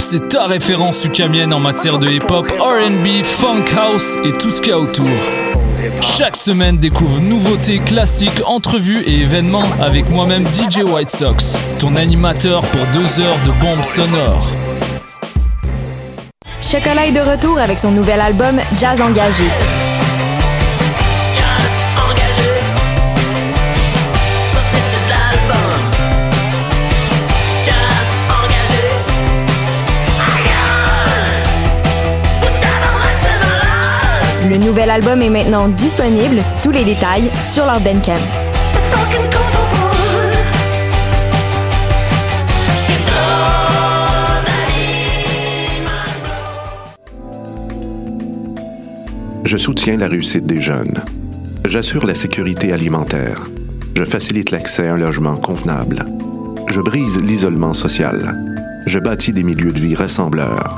C'est ta référence ukamienne en matière de hip-hop, RB, funk house et tout ce qu'il y a autour. Chaque semaine, découvre nouveautés, classiques, entrevues et événements avec moi-même DJ White Sox, ton animateur pour deux heures de bombes sonores. Chocolat est de retour avec son nouvel album Jazz Engagé. Le nouvel album est maintenant disponible, tous les détails sur leur Bandcamp. Je soutiens la réussite des jeunes. J'assure la sécurité alimentaire. Je facilite l'accès à un logement convenable. Je brise l'isolement social. Je bâtis des milieux de vie rassembleurs.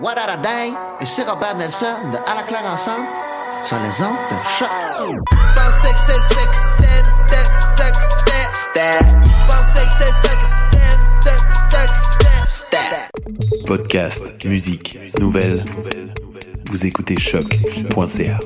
What a day? Et c'est Robert Nelson de À la claire ensemble sur les ondes de choc. Podcast, musique, nouvelles. Vous écoutez choc.ca.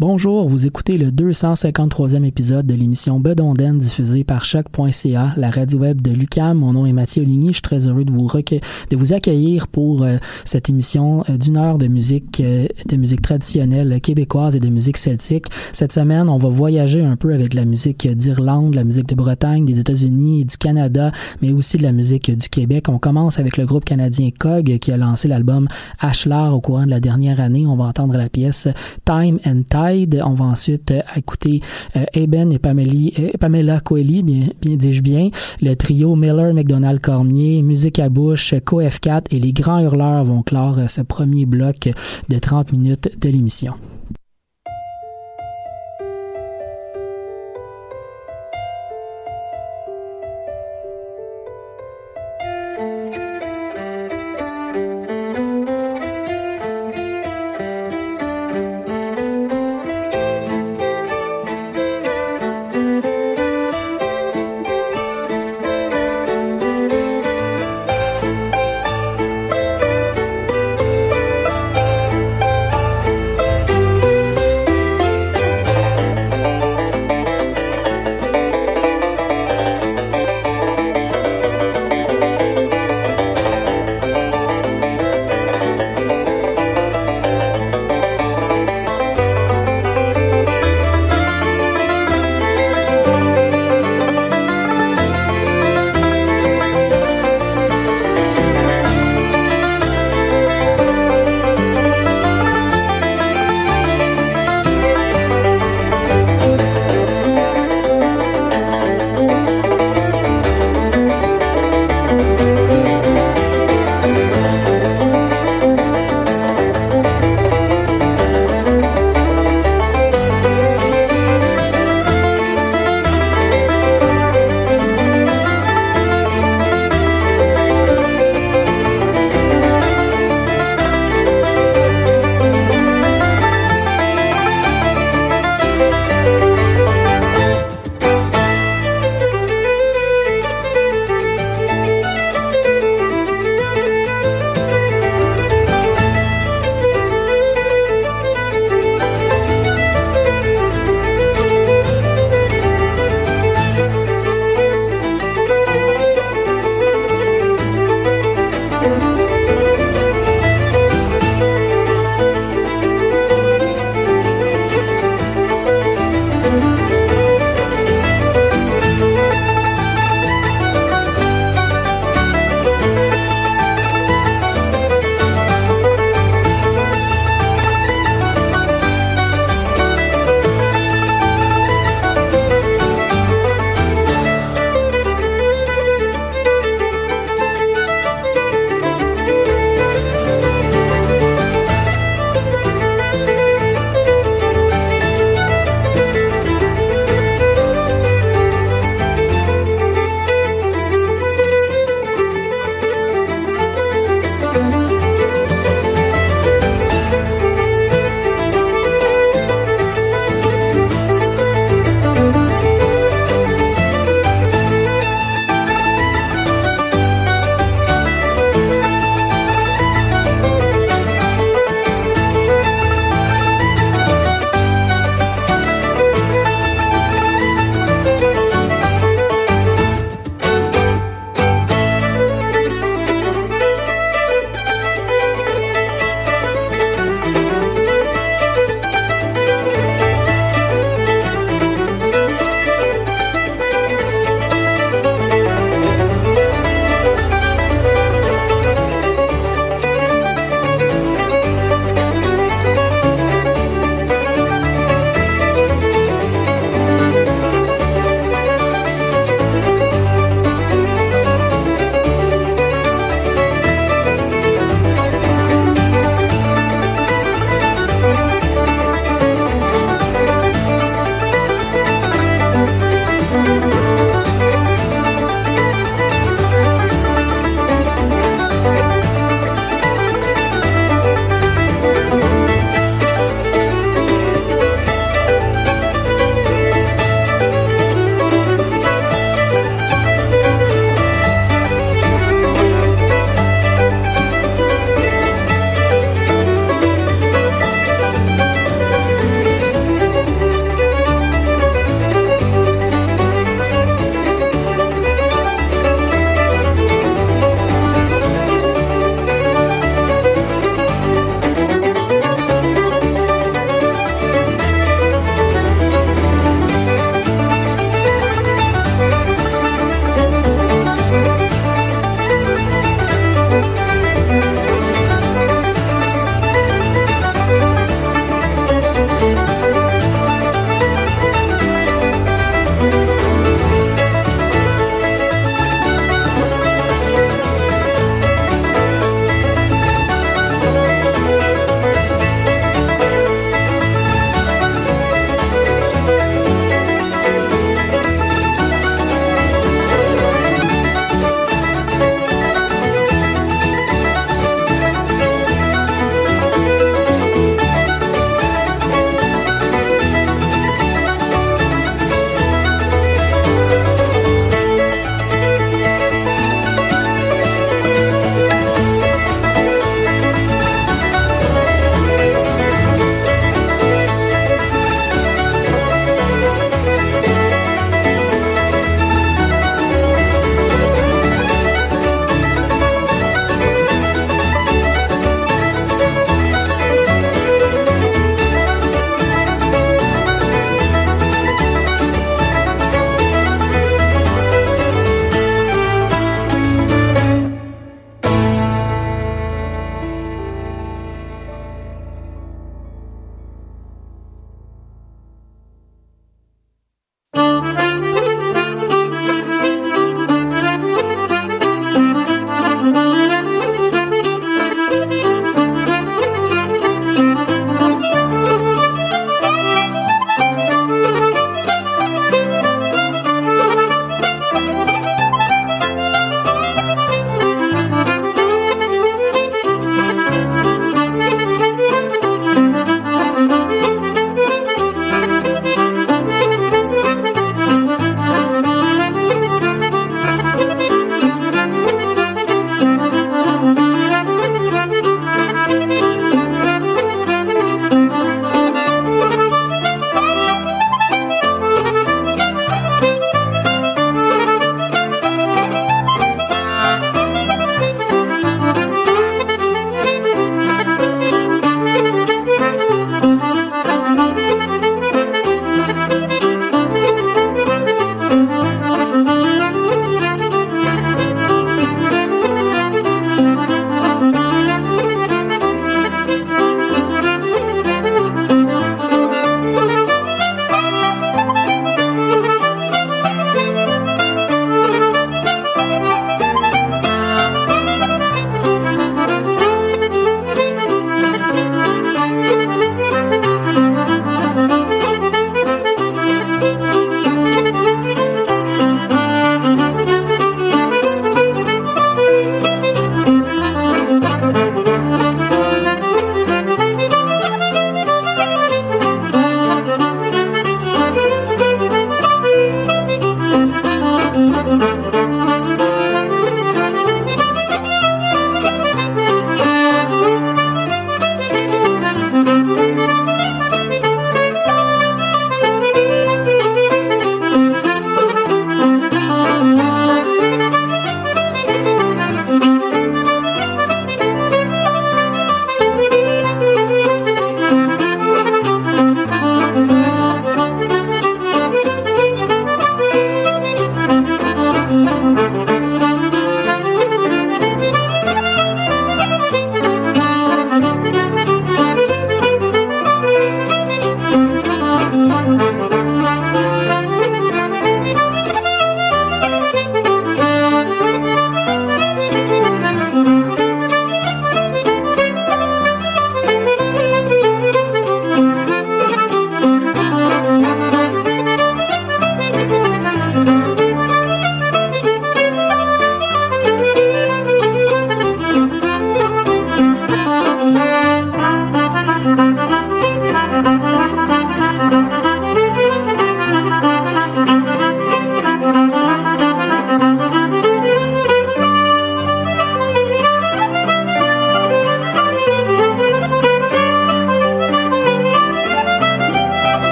Bonjour, vous écoutez le 253e épisode de l'émission Bedonden diffusée par choc.ca, la radio web de Lucam. Mon nom est Mathieu Ligny. Je suis très heureux de vous, de accueillir pour euh, cette émission euh, d'une heure de musique, euh, de musique traditionnelle québécoise et de musique celtique. Cette semaine, on va voyager un peu avec la musique d'Irlande, la musique de Bretagne, des États-Unis, du Canada, mais aussi de la musique du Québec. On commence avec le groupe canadien Cog qui a lancé l'album Ashlar au courant de la dernière année. On va entendre la pièce Time and Tide on va ensuite euh, écouter euh, Eben et euh, Pamela Coeli, bien, bien dis-je bien, le trio Miller, McDonald, Cormier, Musique à bouche, Co-F4 et les Grands Hurleurs vont clore ce premier bloc de 30 minutes de l'émission.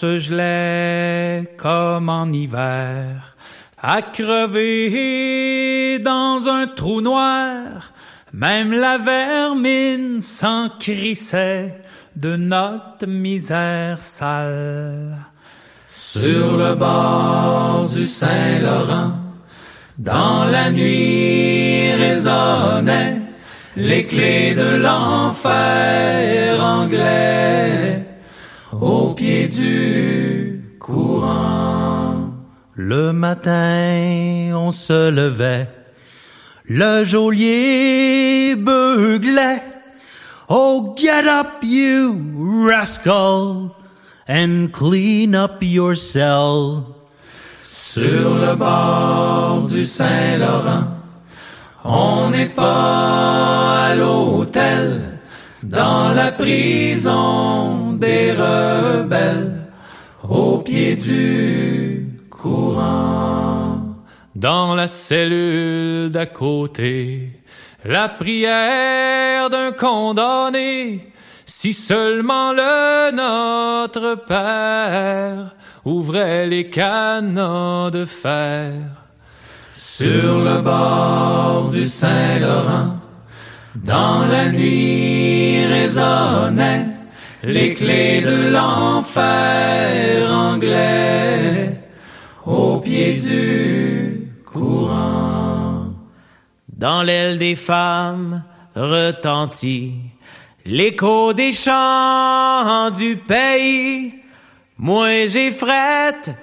Se comme en hiver, à crever dans un trou noir. Même la vermine s'en crissait de notre misère sale. Sur le bord du Saint-Laurent, dans la nuit résonnaient les clés de l'enfer anglais au pied du courant. Le matin, on se levait, le geôlier beuglait. Oh, get up, you rascal, and clean up your cell. Sur le bord du Saint-Laurent, on n'est pas à l'hôtel, dans la prison des rebelles, au pied du courant. Dans la cellule d'à côté, la prière d'un condamné, si seulement le Notre Père ouvrait les canaux de fer. Sur le bord du Saint-Laurent, dans la nuit résonnaient les clés de l'enfer anglais au pied du courant. Dans l'aile des femmes retentit l'écho des chants du pays. Moi j'ai frette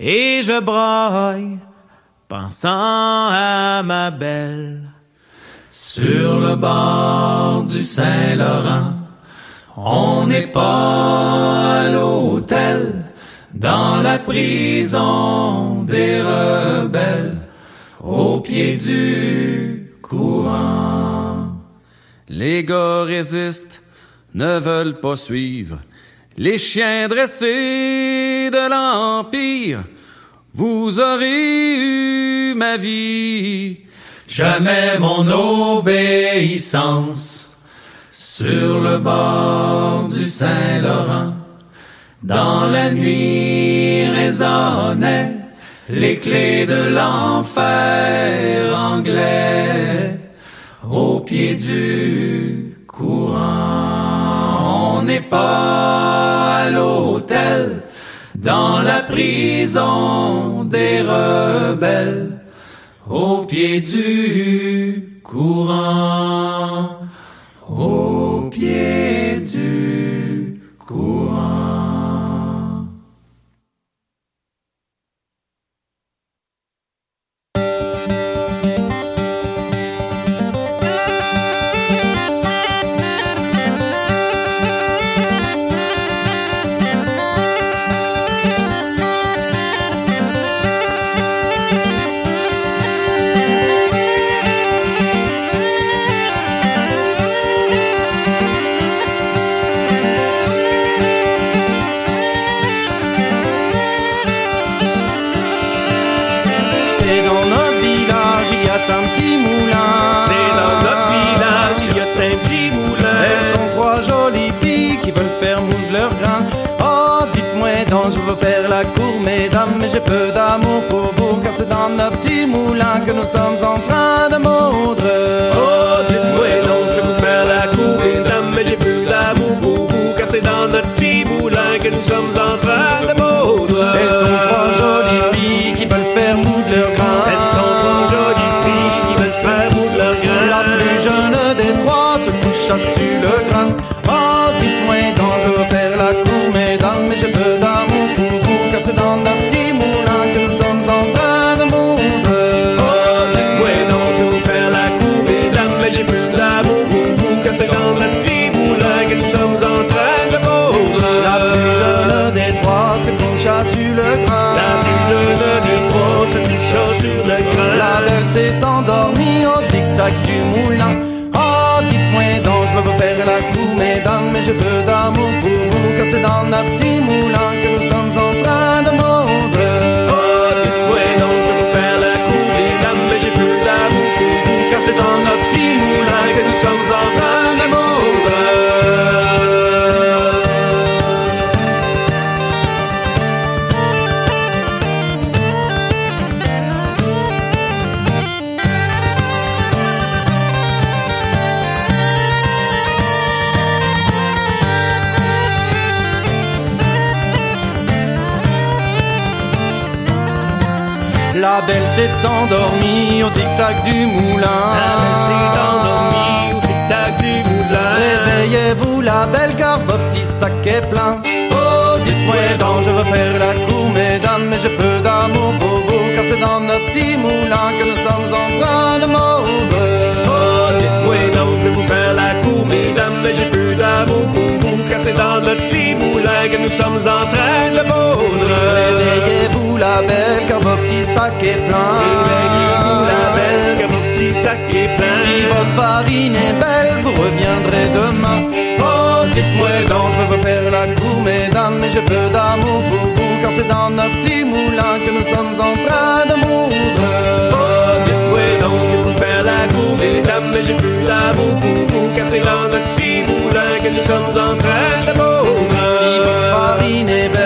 et je broille, pensant à ma belle. Sur le bord du Saint-Laurent, on n'est pas à l'hôtel, dans la prison des rebelles, au pied du courant. Les gars résistent, ne veulent pas suivre les chiens dressés de l'Empire, vous aurez eu ma vie, jamais mon obéissance. Sur le bord du Saint-Laurent, dans la nuit résonnaient les clés de l'enfer anglais au pied du courant. On n'est pas à l'hôtel, dans la prison des rebelles, au pied du courant, j'ai peu d'amour pour vous, car c'est dans notre petit moulin que nous sommes en car c'est La belle s'est endormie au tic-tac du moulin. La belle s'est endormie au tic-tac du moulin. Réveillez-vous la belle car votre petit sac est plein. Oh, dites-moi donc, je veux faire la cour, mesdames, mais j'ai peu d'amour pour vous, car c'est dans notre petit moulin que nous sommes en train de mordre. Oh, dites-moi donc, je vais vous faire la cour, mesdames, mais j'ai peu d'amour pour vous, car c'est dans notre petit moulin que nous sommes en train de mordre. Réveillez-vous la belle car votre petit sac est plein. La belle car votre petit sac est plein. Si votre farine est belle, vous reviendrez demain. Oh, dites-moi donc, je veux vous faire la cour, mesdames, mais j'ai peu d'amour pour vous, car c'est dans notre petit moulin que nous sommes en train de moudre. Oh, dites-moi donc, je vais vous faire la cour, mesdames, mais j'ai plus d'amour pour vous, car c'est dans notre petit moulin que nous sommes en train de mordre. Si votre farine est belle,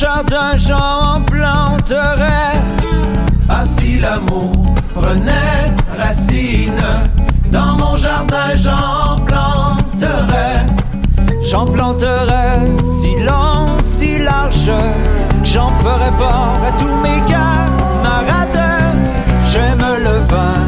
jardin, j'en planterais. Ah si l'amour prenait racine dans mon jardin, j'en planterais. J'en planterais si long, si large, j'en ferais part à tous mes camarades. J'aime le vin,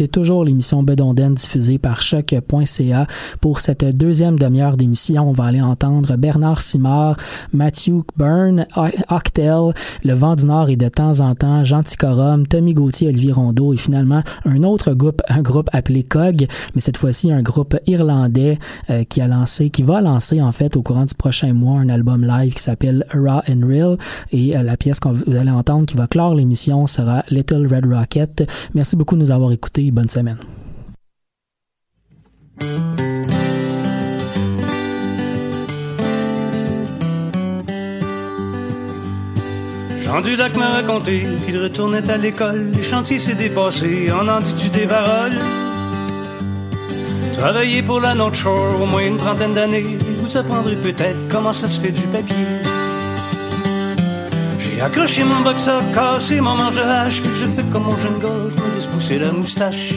écoutez toujours l'émission Bedonden diffusée par choc.ca. Pour cette deuxième demi-heure d'émission, on va aller entendre Bernard Simard, Matthew Byrne, Octel, Le Vent du Nord et de temps en temps Jean Ticorum, Tommy Gauthier, Olivier Rondeau et finalement un autre groupe, un groupe appelé COG, mais cette fois-ci un groupe irlandais euh, qui a lancé, qui va lancer en fait au courant du prochain mois un album live qui s'appelle Raw and Real et euh, la pièce qu'on vous allez entendre qui va clore l'émission sera Little Red Rocket. Merci beaucoup de nous avoir écoutés. Bonne semaine. Jean Dulac m'a raconté qu'il retournait à l'école. Les chantiers s'est dépassé, en en dis-tu des paroles? Travailler pour la North au moins une trentaine d'années, vous apprendrez peut-être comment ça se fait du papier. Accroché mon boxer, cassé mon manche de hache, puis je fais comme mon jeune gars, je me laisse pousser la moustache.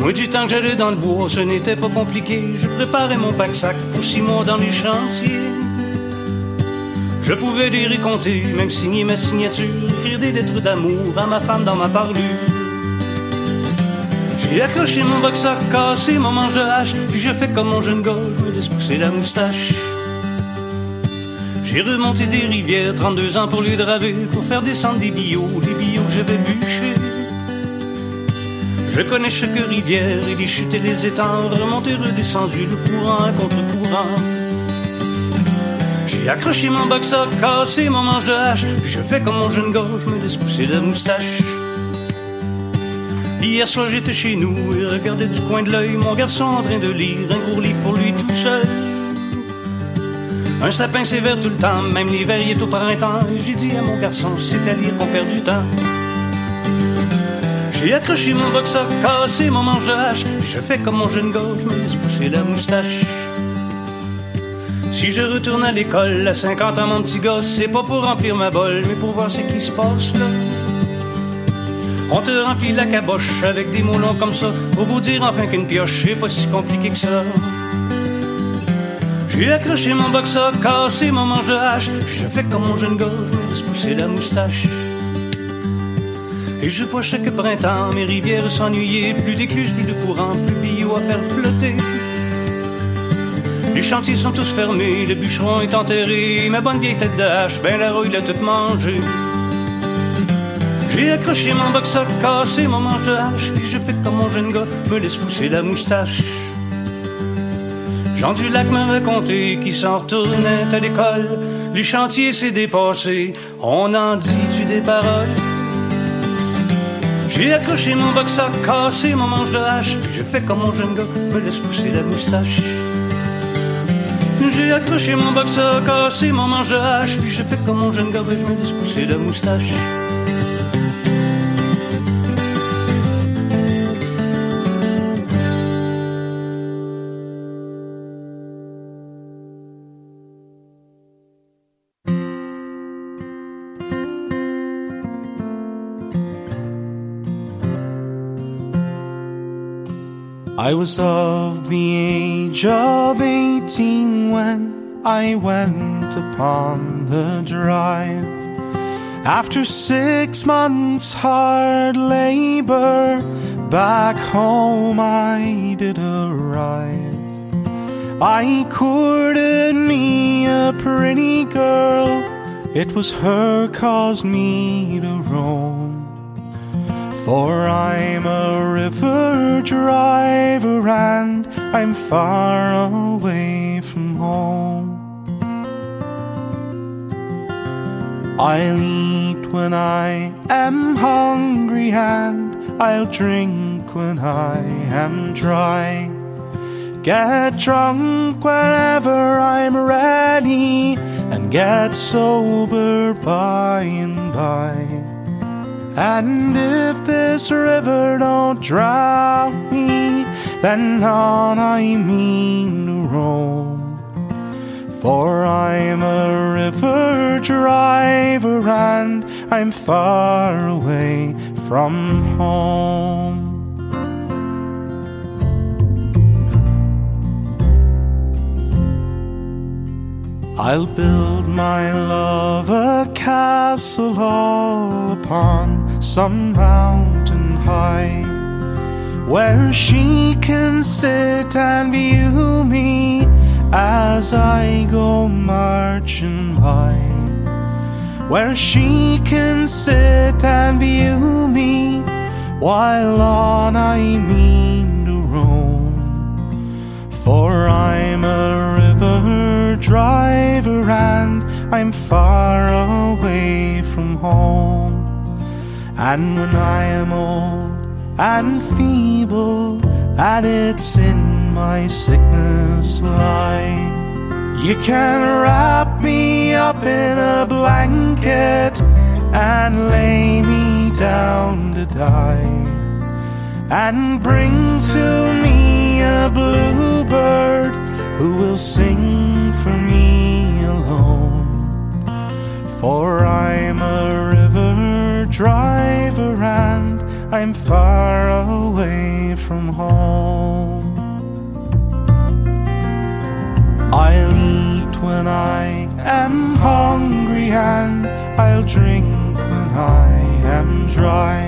Moi, du temps que j'allais dans le bois, ce n'était pas compliqué. Je préparais mon pack-sac pour six mois dans les chantiers. Je pouvais et compter, même signer ma signature, écrire des lettres d'amour à ma femme dans ma parlure. J'ai accroché mon boxer, cassé mon manche de hache, puis je fais comme mon jeune gars, je me laisse pousser la moustache. J'ai remonté des rivières, 32 ans pour les draver, pour faire descendre des billots, les billots que j'avais bûchés. Je connais chaque rivière et les chutes et les étangs, remonté, redescendu, le courant à contre-courant. J'ai accroché mon boxer, cassé mon manche de hache, puis je fais comme mon jeune gars, je me laisse pousser la moustache. Hier soir j'étais chez nous et regardais du coin de l'œil mon garçon en train de lire un gros livre pour lui tout seul. Un sapin c'est tout le temps, même l'hiver il est au printemps. J'ai dit à mon garçon, c'est à lire qu'on perd du temps. J'ai accroché mon boxer, cassé mon manche de hache. Je fais comme mon jeune gars, je me laisse pousser la moustache. Si je retourne à l'école à 50 ans, mon petit gosse, c'est pas pour remplir ma bolle, mais pour voir ce qui se passe là. On te remplit la caboche avec des mots comme ça, pour vous dire enfin qu'une pioche, c'est pas si compliqué que ça. J'ai accroché mon boxer, cassé mon manche de hache, puis je fais comme mon jeune gars, je me laisse pousser la moustache. Et je vois chaque printemps mes rivières s'ennuyer, plus d'écluses, plus de courant, plus de billots à faire flotter. Les chantiers sont tous fermés, le bûcheron est enterré, ma bonne vieille tête de hache, ben la rouille l'a toute mangée. J'ai accroché mon boxer, cassé mon manche de hache, puis je fais comme mon jeune gars, me laisse pousser la moustache. Jean Dulac m'a raconté qu'il s'en retournait à l'école, les chantiers s'est dépassé, on en dit-tu des paroles? J'ai accroché mon boxer, cassé mon manche de hache, puis je fais comme mon jeune gars, me laisse pousser la moustache. J'ai accroché mon boxer, cassé mon manche de hache, puis je fais comme mon jeune gars, je me laisse pousser la moustache. I was of the age of eighteen when I went upon the drive. After six months' hard labor, back home I did arrive. I courted me a pretty girl It was her caused me to roam. For I'm a river driver and I'm far away from home. I'll eat when I am hungry and I'll drink when I am dry. Get drunk whenever I'm ready and get sober by and by. And if this river don't drown me, then on I mean to roam. For I'm a river driver and I'm far away from home. I'll build my love a castle all upon some mountain high, where she can sit and view me as I go marching by. Where she can sit and view me while on I mean to roam. For I'm a driver and I'm far away from home. And when I am old and feeble, and it's in my sickness lie. You can wrap me up in a blanket and lay me down to die. And bring to me a bluebird who will sing for me alone. For I'm a river driver and I'm far away from home. I'll eat when I am hungry and I'll drink when I am dry.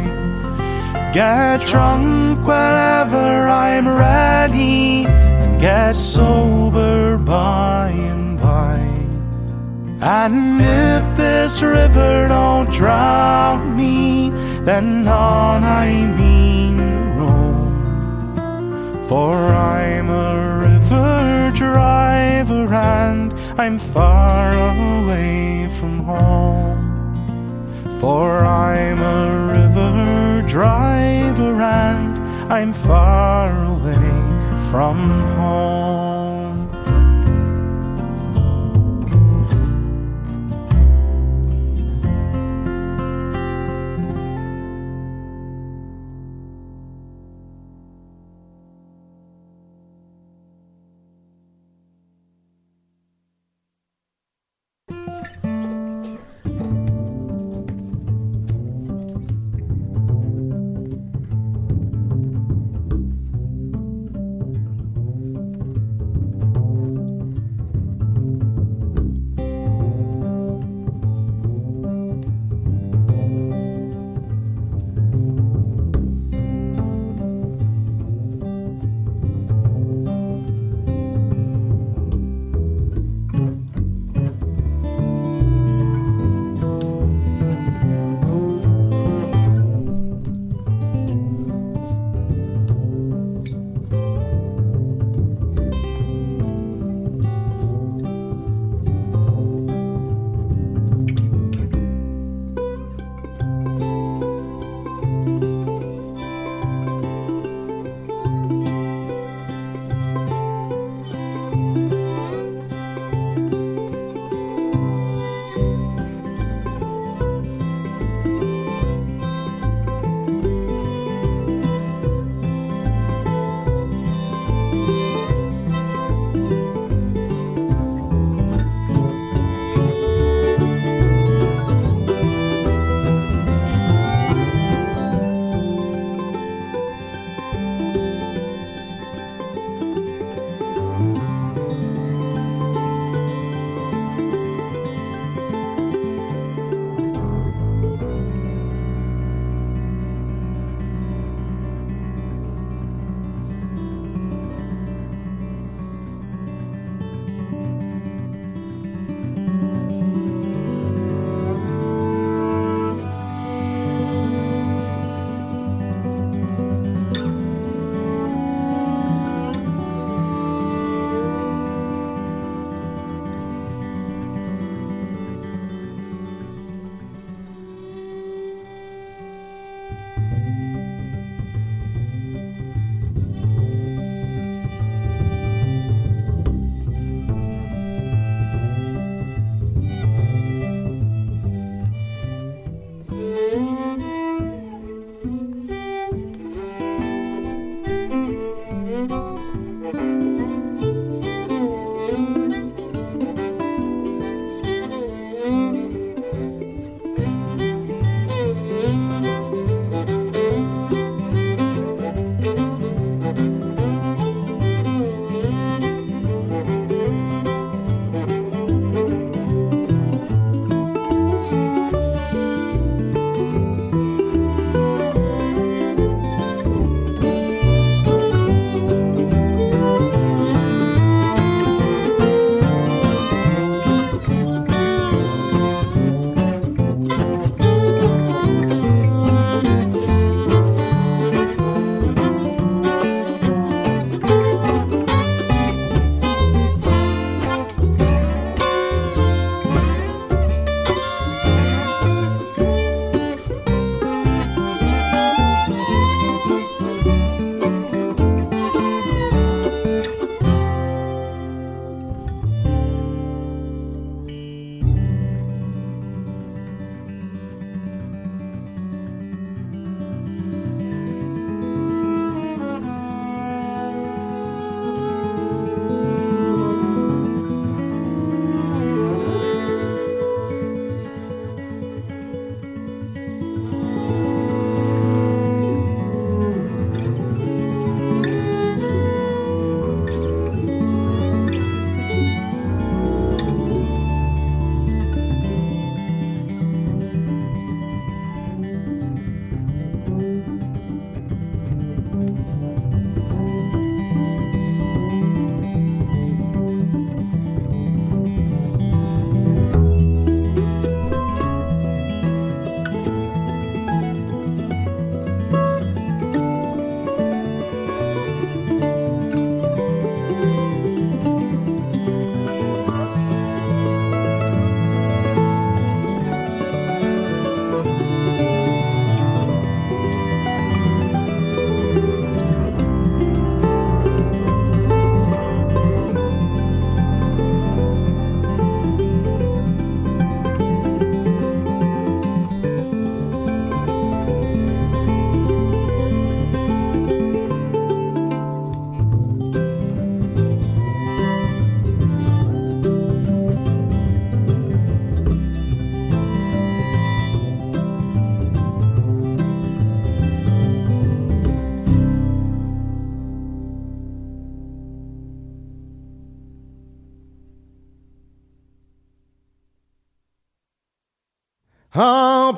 Get drunk whenever I'm ready sober by and by. And if this river don't drown me, then on I mean roam. For I'm a river driver and I'm far away from home. For I'm a river driver and I'm far away from home.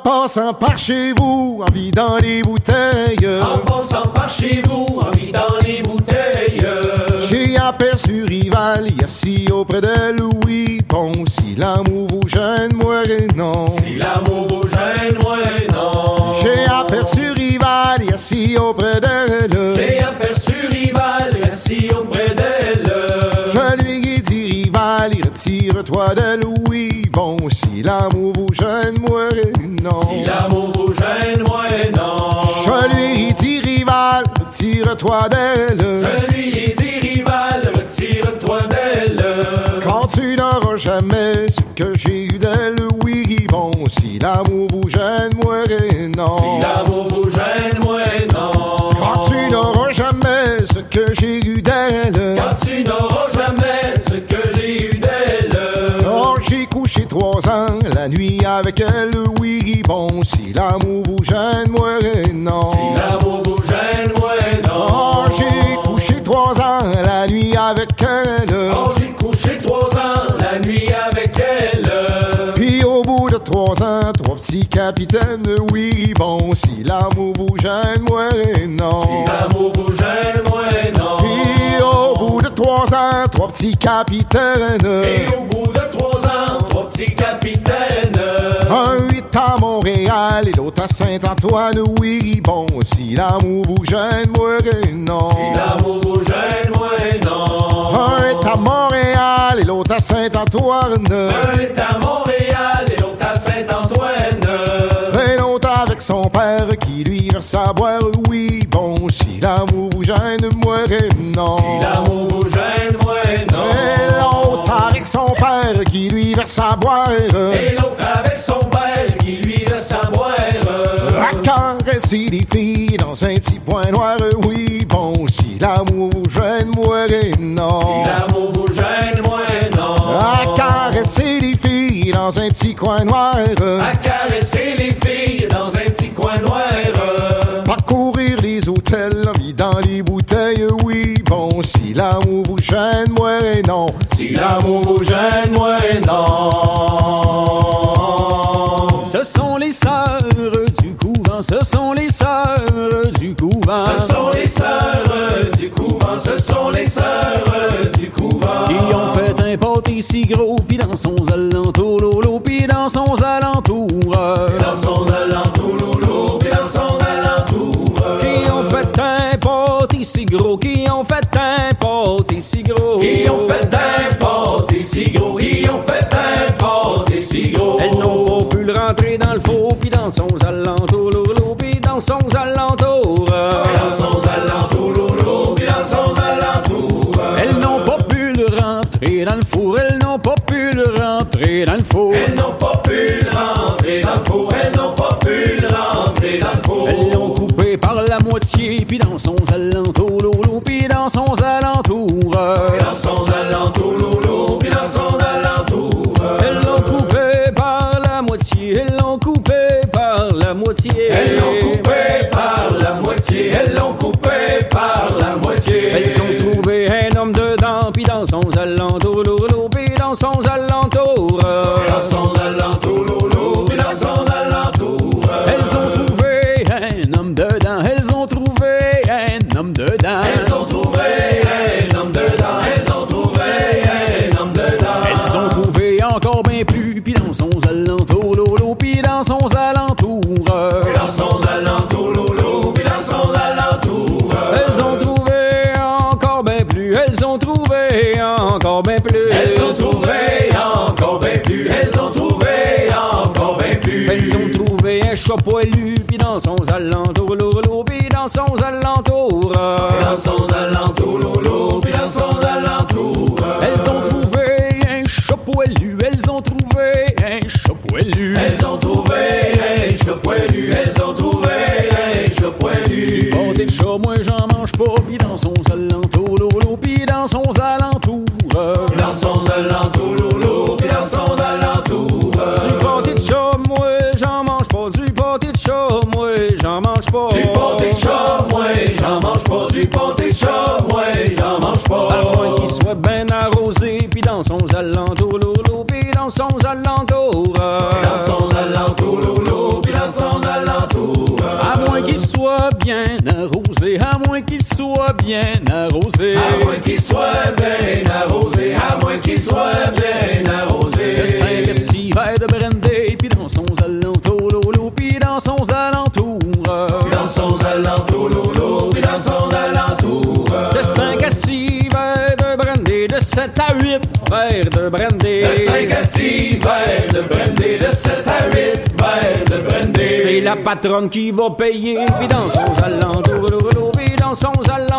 Passant par chez vous, en vidant les bouteilles. En passant par chez vous, en vidant les bouteilles. J'ai aperçu Rival assis auprès de Louis Poncy. L'amour vous gêne, moi et non. Si l'amour vous gêne, moi non. J'ai aperçu Rival assis auprès d'elle. J'ai aperçu Rival assis auprès d'elle. Retire-toi de Louis. Bon, si l'amour vous gêne, moi non. Si l'amour vous gêne, moi non. Je lui ai dit Rival, retire-toi d'elle. Je lui ai dit Rival, retire-toi d'elle. Quand tu n'auras jamais ce que j'ai eu d'elle, oui, bon, si l'amour vous gêne, moi non. Si l'amour vous gêne, moi trois ans la nuit avec elle, oui, bon, si l'amour vous gêne, moi et non. Si l'amour vous gêne, moi non. Oh, j'ai couché trois ans la nuit avec elle. Oh, j'ai couché trois ans la nuit avec elle. Puis au bout de trois ans, trois petits capitaines, oui, bon, si l'amour vous gêne, moi et non. Si l'amour vous gêne, moi non. Puis au bout de trois ans, trois petits capitaines. Et au bout petits capitaines. Un huit à Montréal et l'autre à Saint-Antoine, oui, bon, si l'amour vous gêne, moi non. Si l'amour vous gêne, moi non. Un est à Montréal et l'autre à Saint-Antoine. Un est à Montréal à Saint-Antoine. L'autre avec son père qui lui verse à boire, oui, bon, si l'amour vous gêne, moi et non. Si l'amour vous gêne, moi non. Et l'autre avec son père qui lui verse à boire. Et l'autre avec son père qui lui verse à boire. À caresser les filles dans un petit point noir, oui, bon, si l'amour vous gêne, moi et non. Si l'amour vous gêne, moi non. Caresser les filles dans un petit coin noir. À caresser les filles dans un petit coin noir. Parcourir les hôtels en vidant les bouteilles, oui, bon, si l'amour vous gêne, moi et non. Si l'amour vous gêne, moi non. Ce sont les sœurs couvent, ce sont les sœurs du couvent. Ce sont les sœurs du couvent, ce sont les sœurs du couvent. Qui ont fait un pâté si gros, pis dans son alentour, lolo, pis dans son alentour. Dans son alentour, lolo, pis dans son alentour. Qui ont fait un pâté si gros, qui ont fait un pâté si gros. Qui ont fait un pâté si gros, qui ont fait un pâté si gros. Elles n'ont pas pu le rentrer dans le four, pis dans son alentour, lolo, pis dans son alentour. Dans son alentour, lolo, pis dans son alentour. Elles n'ont pas pu le rentrer dans le four, elles n'ont pas pu le rentrer dans le four. Elles n'ont pas pu le rentrer dans le four, elles n'ont pas pu le rentrer dans le four. Elles l'ont coupé par la moitié, puis dans son elles l'ont coupé par la moitié. Elles ont trouvé un homme dedans, puis dans son alentour, lolo, chat poilu, puis dans son alentour, lolo, puis dans son alentour. Dans son alentour, lolo, puis dans son alentour. Elles ont trouvé un chat poilu, elles ont trouvé un chat poilu. Elles ont trouvé un chat poilu, elles ont trouvé un chat poilu. Du pâté de chat, moi j'en mange pas, puis dans son Du pâté chat, moi j'en mange pas. À moins qu'il soit bien arrosé, puis dans son alentour, puis dans dansons alentours. Dansons alentours, loulou, puis dansons alentours. À moins qu'il soit bien arrosé, à moins qu'il soit bien arrosé. À moins qu'il soit bien arrosé, patronne qui va payer, puis dansons alentours, loulou, puis dansons alentours.